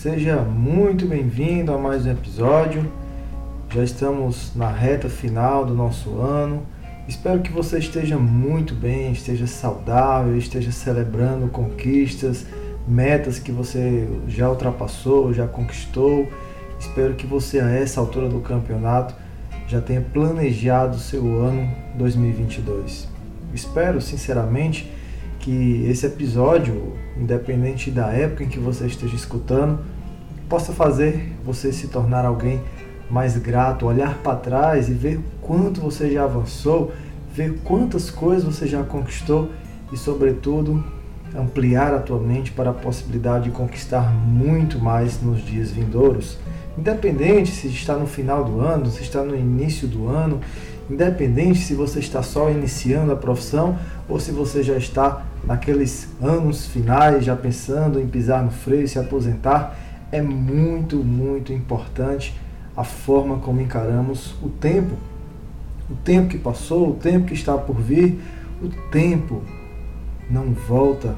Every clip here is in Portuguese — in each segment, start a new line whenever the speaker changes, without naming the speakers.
Seja muito bem-vindo a mais um episódio. Já estamos na reta final do nosso ano. Espero que você esteja muito bem, esteja saudável, esteja celebrando conquistas, metas que você já ultrapassou, já conquistou. Espero que você, a essa altura do campeonato, já tenha planejado seu ano 2022. Espero, sinceramente, que esse episódio, independente da época em que você esteja escutando, possa fazer você se tornar alguém mais grato, olhar para trás e ver quanto você já avançou, ver quantas coisas você já conquistou e, sobretudo, ampliar a tua mente para a possibilidade de conquistar muito mais nos dias vindouros. Independente se está no final do ano, se está no início do ano, independente se você está só iniciando a profissão ou se você já está naqueles anos finais, já pensando em pisar no freio, se aposentar, é muito, muito importante a forma como encaramos o tempo. O tempo que passou, o tempo que está por vir, o tempo não volta.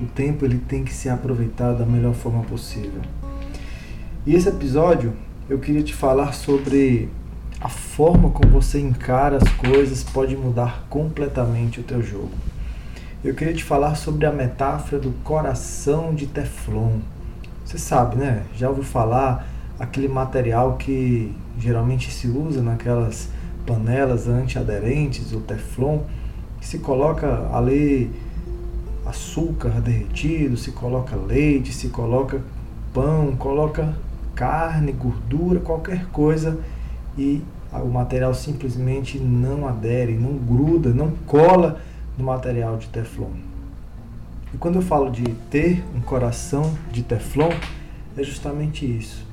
O tempo ele tem que ser aproveitado da melhor forma possível. E esse episódio eu queria te falar sobre a forma como você encara as coisas pode mudar completamente o teu jogo. Eu queria te falar sobre a metáfora do coração de Teflon. Você sabe, né? Já ouviu falar aquele material que geralmente se usa naquelas panelas antiaderentes, o Teflon, que se coloca ali açúcar derretido, se coloca leite, se coloca pão, coloca carne, gordura, qualquer coisa e o material simplesmente não adere, não gruda, não cola no material de Teflon. E quando eu falo de ter um coração de Teflon, é justamente isso.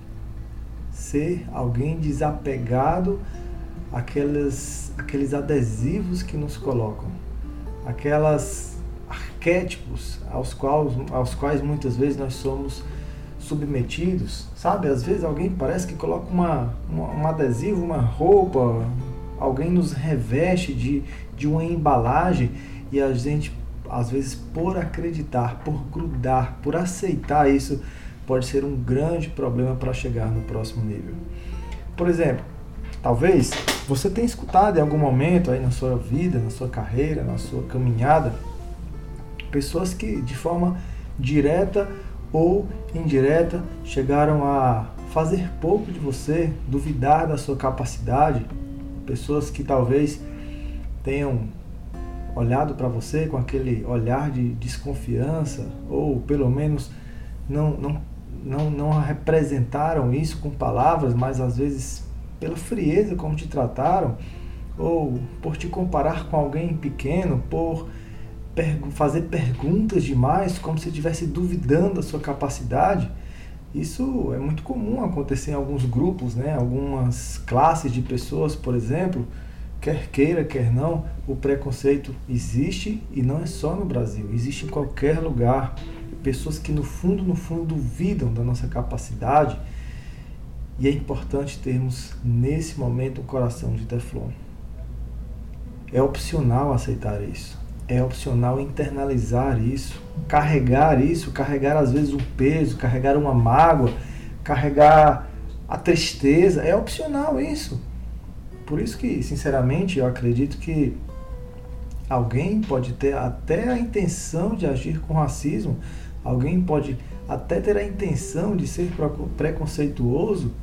Ser alguém desapegado àqueles, àqueles adesivos que nos colocam, aquelas arquétipos aos quais, aos quais muitas vezes nós somos submetidos, sabe? Às vezes alguém parece que coloca uma, uma, um adesivo, uma roupa, alguém nos reveste de, de uma embalagem e a gente, às vezes, por acreditar, por grudar, por aceitar isso, pode ser um grande problema para chegar no próximo nível. Por exemplo, talvez você tenha escutado em algum momento aí na sua vida, na sua carreira, na sua caminhada, pessoas que de forma direta ou indireta chegaram a fazer pouco de você, duvidar da sua capacidade, pessoas que talvez tenham olhado para você com aquele olhar de desconfiança ou pelo menos não, não, não, não representaram isso com palavras, mas às vezes pela frieza como te trataram? Ou por te comparar com alguém pequeno, por fazer perguntas demais, como se estivesse duvidando da sua capacidade. Isso é muito comum acontecer em alguns grupos, né? algumas classes de pessoas, por exemplo. Quer queira, quer não, o preconceito existe e não é só no Brasil, existe em qualquer lugar. Pessoas que no fundo, no fundo, duvidam da nossa capacidade. E é importante termos nesse momento um coração de Teflon. É opcional aceitar isso é opcional internalizar isso, carregar isso, carregar às vezes um peso, carregar uma mágoa, carregar a tristeza, é opcional isso. Por isso que, sinceramente, eu acredito que alguém pode ter até a intenção de agir com racismo, alguém pode até ter a intenção de ser preconceituoso,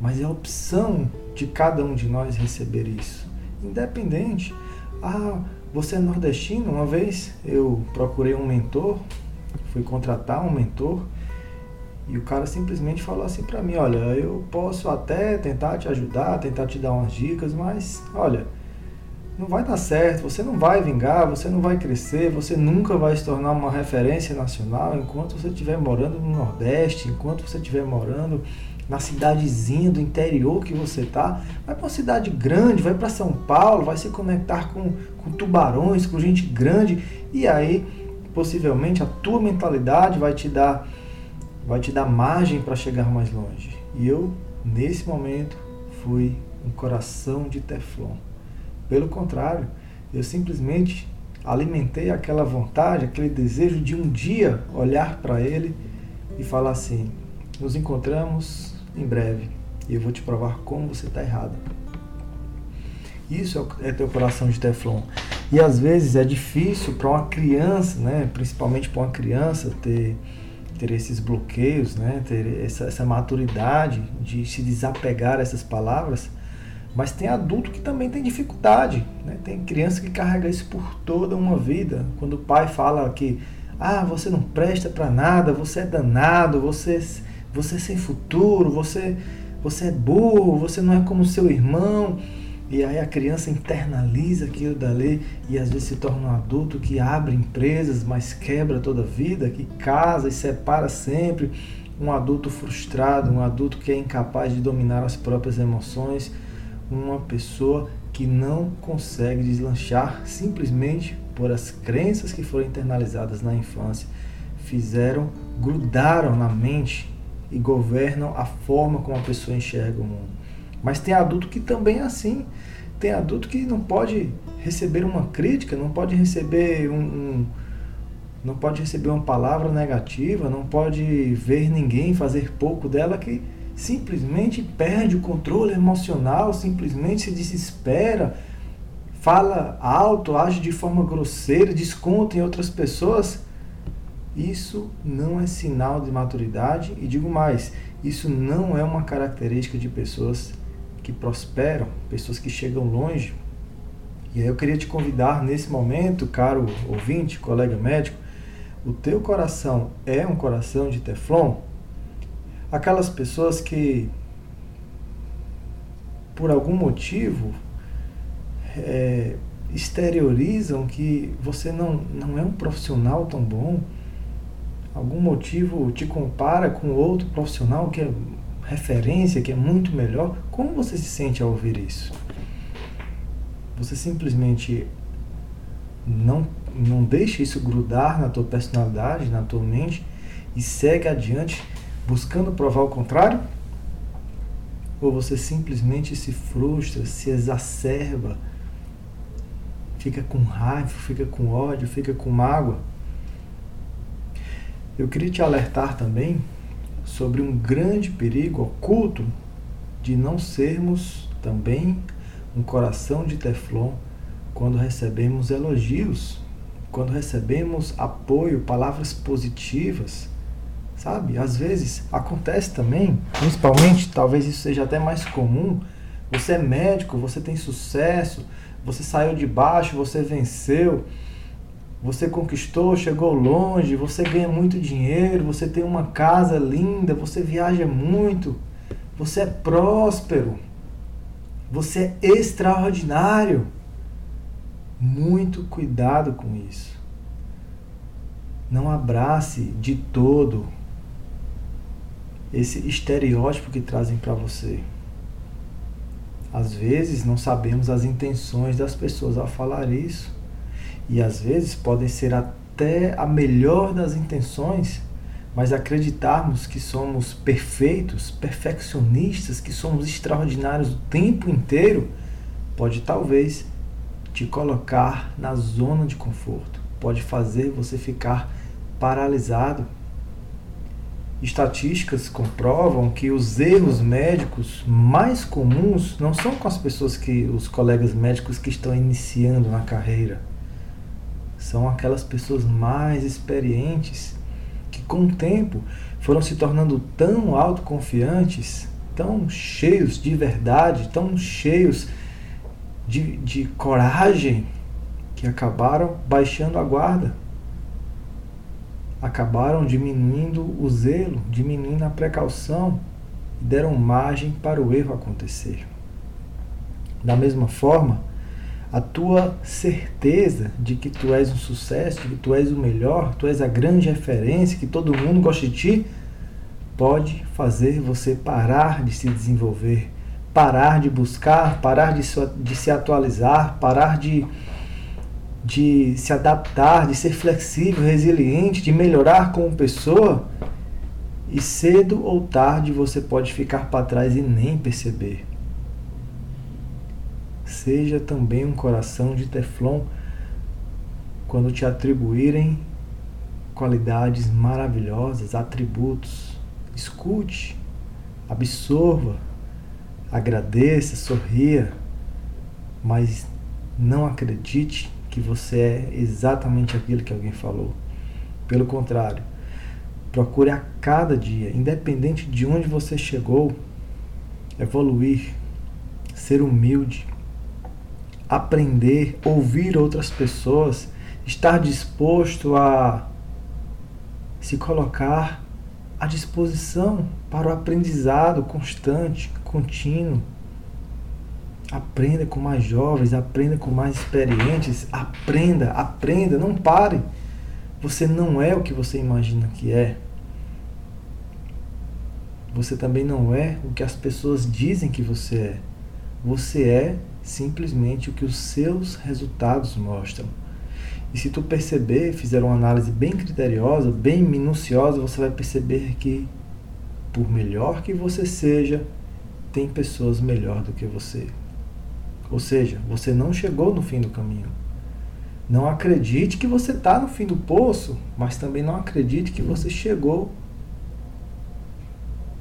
mas é opção de cada um de nós receber isso, independente. Ah, você é nordestino? Uma vez eu procurei um mentor, fui contratar um mentor e o cara simplesmente falou assim para mim: Olha, eu posso até tentar te ajudar, tentar te dar umas dicas, mas olha, não vai dar certo, você não vai vingar, você não vai crescer, você nunca vai se tornar uma referência nacional enquanto você estiver morando no Nordeste, enquanto você estiver morando na cidadezinha do interior que você tá, vai para uma cidade grande, vai para São Paulo, vai se conectar com, com tubarões, com gente grande, e aí possivelmente a tua mentalidade vai te dar vai te dar margem para chegar mais longe. E eu nesse momento fui um coração de teflon. Pelo contrário, eu simplesmente alimentei aquela vontade, aquele desejo de um dia olhar para ele e falar assim: nos encontramos em breve e eu vou te provar como você está errado. Isso é, é teu coração de Teflon. E às vezes é difícil para uma criança, né, principalmente para uma criança, ter, ter esses bloqueios, né, ter essa, essa maturidade de se desapegar a essas palavras. Mas tem adulto que também tem dificuldade. Né? Tem criança que carrega isso por toda uma vida. Quando o pai fala que ah, você não presta para nada, você é danado, você, você é sem futuro, você, você é burro, você não é como seu irmão. E aí a criança internaliza aquilo dali e às vezes se torna um adulto que abre empresas, mas quebra toda a vida, que casa e separa sempre. Um adulto frustrado, um adulto que é incapaz de dominar as próprias emoções, uma pessoa que não consegue deslanchar simplesmente por as crenças que foram internalizadas na infância, fizeram, grudaram na mente e governam a forma como a pessoa enxerga o mundo. Mas tem adulto que também é assim. Tem adulto que não pode receber uma crítica, não pode receber um, um não pode receber uma palavra negativa, não pode ver ninguém fazer pouco dela que simplesmente perde o controle emocional, simplesmente se desespera, fala alto, age de forma grosseira, desconta em outras pessoas. Isso não é sinal de maturidade e digo mais, isso não é uma característica de pessoas que prosperam, pessoas que chegam longe. E aí eu queria te convidar nesse momento, caro ouvinte, colega médico, o teu coração é um coração de teflon? Aquelas pessoas que, por algum motivo, é, exteriorizam que você não, não é um profissional tão bom, algum motivo te compara com outro profissional que é referência, que é muito melhor, como você se sente ao ouvir isso? Você simplesmente não, não deixa isso grudar na tua personalidade, na tua mente e segue adiante buscando provar o contrário? Ou você simplesmente se frustra, se exacerba, fica com raiva, fica com ódio, fica com mágoa? Eu queria te alertar também sobre um grande perigo oculto de não sermos também um coração de Teflon quando recebemos elogios, quando recebemos apoio, palavras positivas, sabe? Às vezes acontece também, principalmente, talvez isso seja até mais comum. Você é médico, você tem sucesso, você saiu de baixo, você venceu, você conquistou, chegou longe, você ganha muito dinheiro, você tem uma casa linda, você viaja muito, você é próspero, você é extraordinário. Muito cuidado com isso. Não abrace de todo esse estereótipo que trazem para você. Às vezes não sabemos as intenções das pessoas ao falar isso e às vezes podem ser até a melhor das intenções, mas acreditarmos que somos perfeitos, perfeccionistas, que somos extraordinários o tempo inteiro, pode talvez te colocar na zona de conforto, pode fazer você ficar paralisado. Estatísticas comprovam que os erros médicos mais comuns não são com as pessoas que os colegas médicos que estão iniciando na carreira são aquelas pessoas mais experientes que com o tempo foram se tornando tão autoconfiantes, tão cheios de verdade, tão cheios de, de coragem, que acabaram baixando a guarda. Acabaram diminuindo o zelo, diminuindo a precaução e deram margem para o erro acontecer. Da mesma forma, a tua certeza de que tu és um sucesso, de que tu és o melhor, tu és a grande referência, que todo mundo gosta de ti, pode fazer você parar de se desenvolver, parar de buscar, parar de, de se atualizar, parar de, de se adaptar, de ser flexível, resiliente, de melhorar como pessoa. E cedo ou tarde você pode ficar para trás e nem perceber seja também um coração de Teflon. quando te atribuírem qualidades maravilhosas, atributos. Escute, absorva, agradeça, sorria, mas não acredite que você é exatamente aquilo que alguém falou. Pelo contrário, procure a cada dia, independente de onde você chegou, evoluir, ser humilde, aprender, ouvir outras pessoas, estar disposto a se colocar à disposição para o aprendizado constante, contínuo. Aprenda com mais jovens, aprenda com mais experientes, aprenda, aprenda, não pare. Você não é o que você imagina que é. Você também não é o que as pessoas dizem que você é. Você é simplesmente o que os seus resultados mostram. E se tu perceber, fizer uma análise bem criteriosa, bem minuciosa, você vai perceber que por melhor que você seja, tem pessoas melhor do que você. Ou seja, você não chegou no fim do caminho. Não acredite que você está no fim do poço, mas também não acredite que você chegou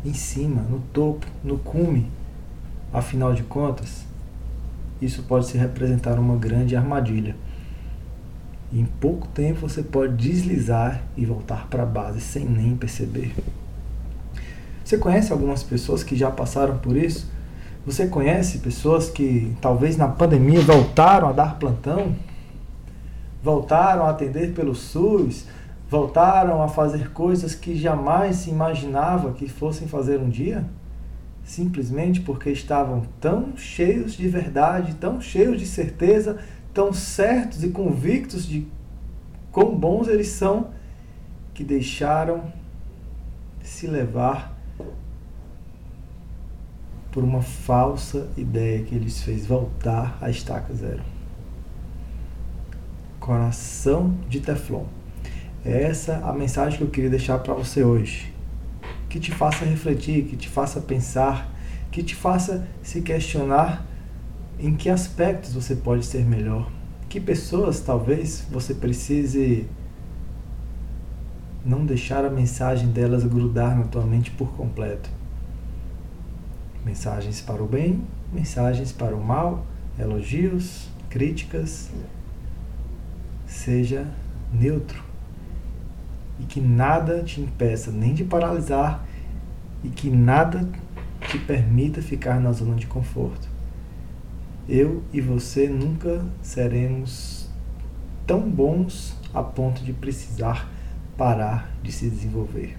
em cima, no topo, no cume. Afinal de contas, isso pode se representar uma grande armadilha. Em pouco tempo você pode deslizar e voltar para a base sem nem perceber. Você conhece algumas pessoas que já passaram por isso? Você conhece pessoas que talvez na pandemia voltaram a dar plantão? Voltaram a atender pelo SUS? Voltaram a fazer coisas que jamais se imaginava que fossem fazer um dia? Simplesmente porque estavam tão cheios de verdade, tão cheios de certeza, tão certos e convictos de quão bons eles são, que deixaram se levar por uma falsa ideia que lhes fez voltar à estaca zero. Coração de Teflon. É essa a mensagem que eu queria deixar para você hoje. Que te faça refletir, que te faça pensar, que te faça se questionar em que aspectos você pode ser melhor? Que pessoas talvez você precise não deixar a mensagem delas grudar na tua mente por completo? Mensagens para o bem, mensagens para o mal, elogios, críticas. Seja neutro e que nada te impeça nem de paralisar e que nada te permita ficar na zona de conforto eu e você nunca seremos tão bons a ponto de precisar parar de se desenvolver.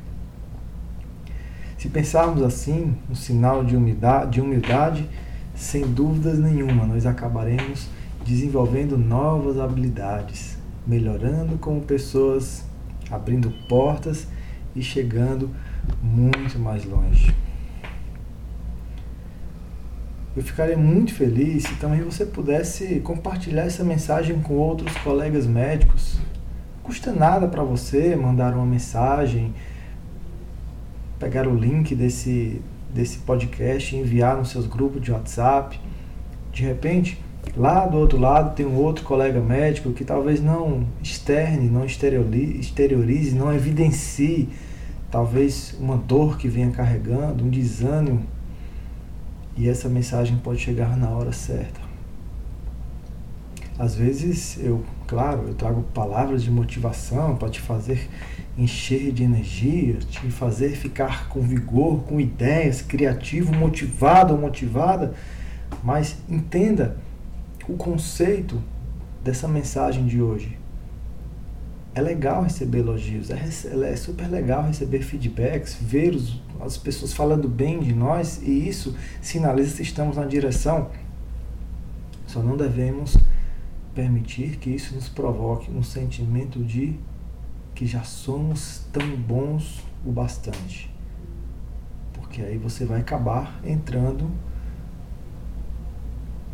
Se pensarmos assim, um sinal de humildade, de humildade, sem dúvidas nenhuma, nós acabaremos desenvolvendo novas habilidades, melhorando como pessoas, abrindo portas e chegando muito mais longe. Eu ficaria muito feliz se também você pudesse compartilhar essa mensagem com outros colegas médicos. Não custa nada para você mandar uma mensagem, pegar o link desse, desse podcast e enviar nos seus grupos de WhatsApp. De repente, lá do outro lado tem um outro colega médico que talvez não externe, não exteriorize, não evidencie talvez uma dor que venha carregando, um desânimo e essa mensagem pode chegar na hora certa. Às vezes eu, claro, eu trago palavras de motivação para te fazer encher de energia, te fazer ficar com vigor, com ideias, criativo, motivado ou motivada, mas entenda o conceito dessa mensagem de hoje. É legal receber elogios, é, é super legal receber feedbacks, ver os, as pessoas falando bem de nós e isso sinaliza se estamos na direção. Só não devemos permitir que isso nos provoque um sentimento de que já somos tão bons o bastante. Porque aí você vai acabar entrando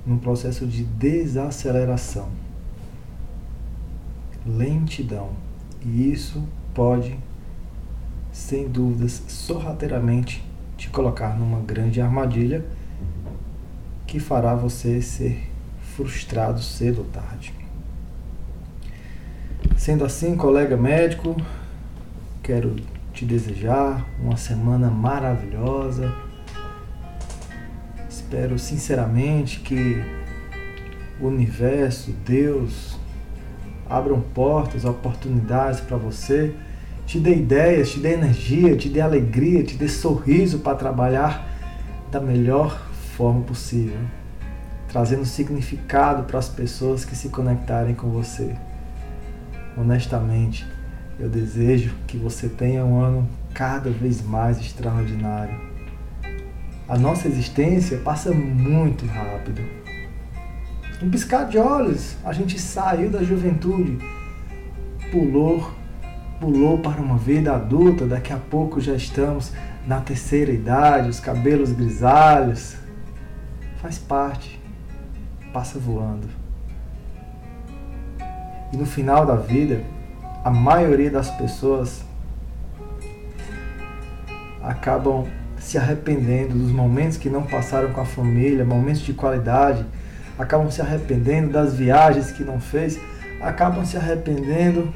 num processo de desaceleração lentidão. E isso pode, sem dúvidas, sorrateiramente te colocar numa grande armadilha que fará você ser frustrado cedo ou tarde. Sendo assim, colega médico, quero te desejar uma semana maravilhosa. Espero sinceramente que o universo, Deus, abram portas, oportunidades para você, te dê ideias, te dê energia, te dê alegria, te dê sorriso para trabalhar da melhor forma possível, trazendo significado para as pessoas que se conectarem com você. Honestamente, eu desejo que você tenha um ano cada vez mais extraordinário. A nossa existência passa muito rápido. Um piscar de olhos, a gente saiu da juventude, pulou, pulou para uma vida adulta, daqui a pouco já estamos na terceira idade, os cabelos grisalhos. Faz parte, passa voando. E no final da vida, a maioria das pessoas acabam se arrependendo dos momentos que não passaram com a família, momentos de qualidade, acabam se arrependendo das viagens que não fez, acabam se arrependendo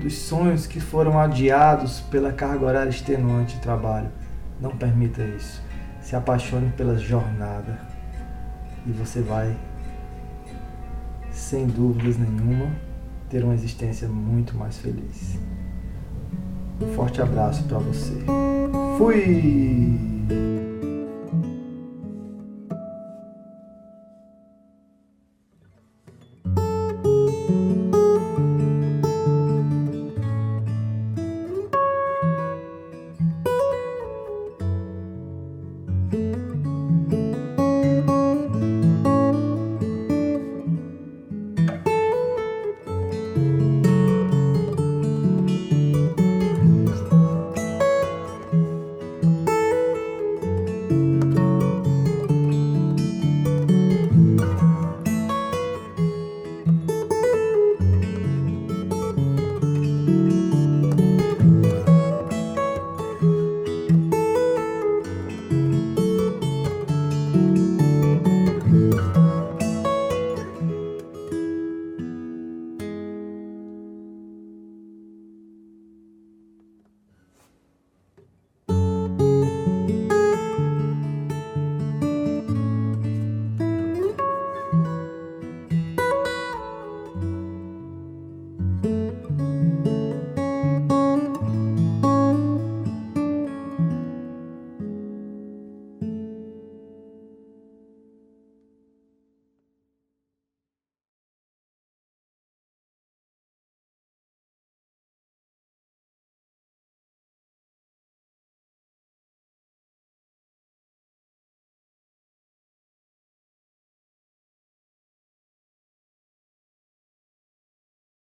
dos sonhos que foram adiados pela carga horária extenuante de trabalho. Não permita isso. Se apaixone pela jornada e você vai, sem dúvidas nenhuma, ter uma existência muito mais feliz. Um forte abraço para você. Fui!